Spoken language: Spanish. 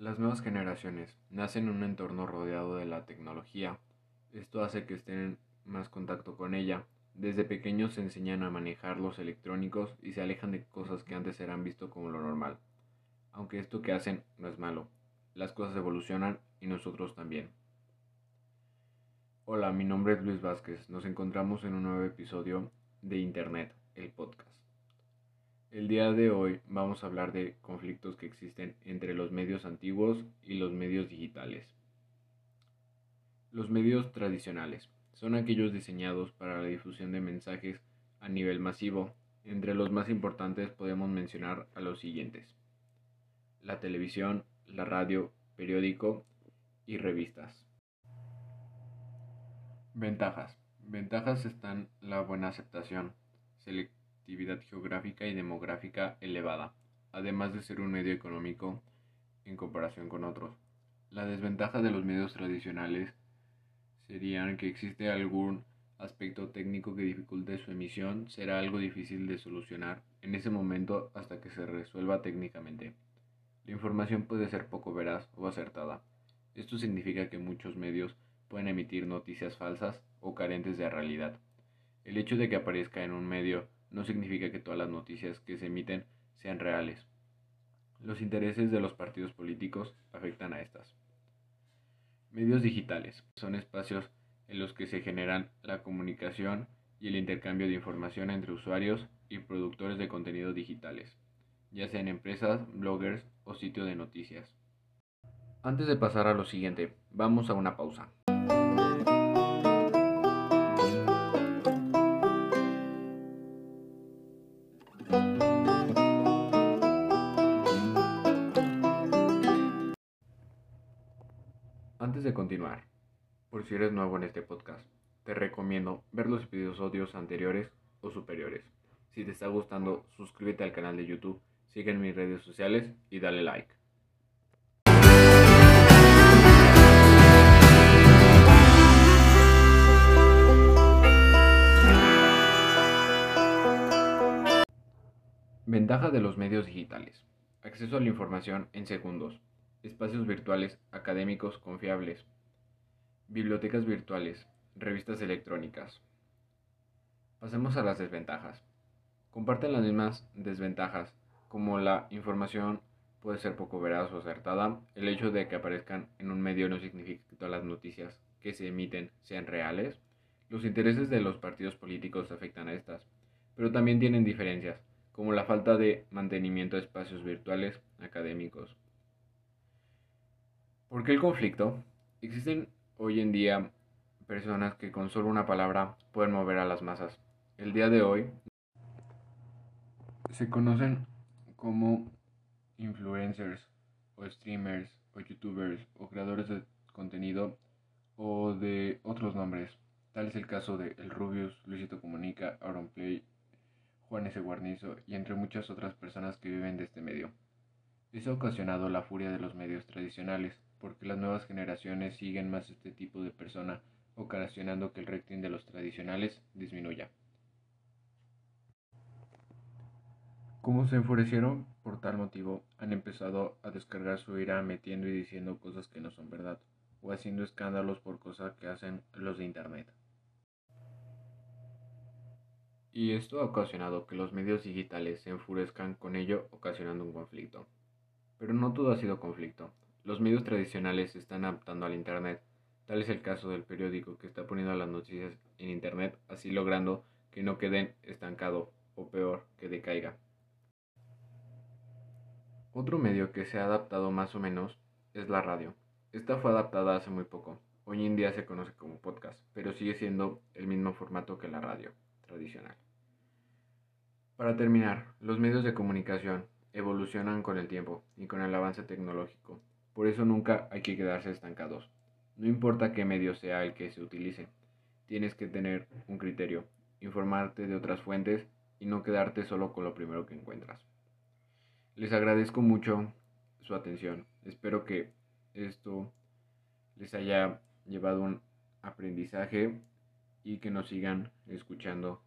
nuevas generaciones nacen en un entorno rodeado de la tecnología. Esto hace que estén en más contacto con ella. Desde pequeños se enseñan a manejar los electrónicos y se alejan de cosas que antes eran visto como lo normal. Aunque esto que hacen no es malo. Las cosas evolucionan y nosotros también. Hola, mi nombre es Luis Vázquez. Nos encontramos en un nuevo episodio de Internet, el podcast. El día de hoy vamos a hablar de conflictos que existen entre los medios antiguos y los medios digitales. Los medios tradicionales son aquellos diseñados para la difusión de mensajes a nivel masivo. Entre los más importantes podemos mencionar a los siguientes. La televisión, la radio, periódico y revistas. Ventajas. Ventajas están la buena aceptación, actividad geográfica y demográfica elevada, además de ser un medio económico en comparación con otros. La desventaja de los medios tradicionales serían que existe algún aspecto técnico que dificulte su emisión, será algo difícil de solucionar en ese momento hasta que se resuelva técnicamente. La información puede ser poco veraz o acertada. Esto significa que muchos medios pueden emitir noticias falsas o carentes de realidad. El hecho de que aparezca en un medio no significa que todas las noticias que se emiten sean reales. Los intereses de los partidos políticos afectan a estas. Medios digitales son espacios en los que se generan la comunicación y el intercambio de información entre usuarios y productores de contenido digitales, ya sean empresas, bloggers o sitios de noticias. Antes de pasar a lo siguiente, vamos a una pausa. Antes de continuar, por si eres nuevo en este podcast, te recomiendo ver los episodios anteriores o superiores. Si te está gustando, suscríbete al canal de YouTube, sigue en mis redes sociales y dale like. Ventaja de los medios digitales. Acceso a la información en segundos espacios virtuales académicos confiables, bibliotecas virtuales, revistas electrónicas. Pasemos a las desventajas. Comparten las mismas desventajas, como la información puede ser poco veraz o acertada, el hecho de que aparezcan en un medio no significa que todas las noticias que se emiten sean reales, los intereses de los partidos políticos afectan a estas, pero también tienen diferencias, como la falta de mantenimiento de espacios virtuales académicos, ¿Por qué el conflicto? Existen hoy en día personas que con solo una palabra pueden mover a las masas. El día de hoy se conocen como influencers o streamers o youtubers o creadores de contenido o de otros nombres. Tal es el caso de El Rubius, Luisito Comunica, Play, Juan S. Guarnizo y entre muchas otras personas que viven de este medio. Eso ha ocasionado la furia de los medios tradicionales porque las nuevas generaciones siguen más este tipo de persona, ocasionando que el rating de los tradicionales disminuya. Como se enfurecieron por tal motivo, han empezado a descargar su ira metiendo y diciendo cosas que no son verdad, o haciendo escándalos por cosas que hacen los de Internet. Y esto ha ocasionado que los medios digitales se enfurezcan con ello, ocasionando un conflicto. Pero no todo ha sido conflicto. Los medios tradicionales se están adaptando al Internet. Tal es el caso del periódico que está poniendo las noticias en Internet, así logrando que no queden estancado o peor, que decaiga. Otro medio que se ha adaptado más o menos es la radio. Esta fue adaptada hace muy poco. Hoy en día se conoce como podcast, pero sigue siendo el mismo formato que la radio tradicional. Para terminar, los medios de comunicación evolucionan con el tiempo y con el avance tecnológico. Por eso nunca hay que quedarse estancados. No importa qué medio sea el que se utilice, tienes que tener un criterio, informarte de otras fuentes y no quedarte solo con lo primero que encuentras. Les agradezco mucho su atención. Espero que esto les haya llevado un aprendizaje y que nos sigan escuchando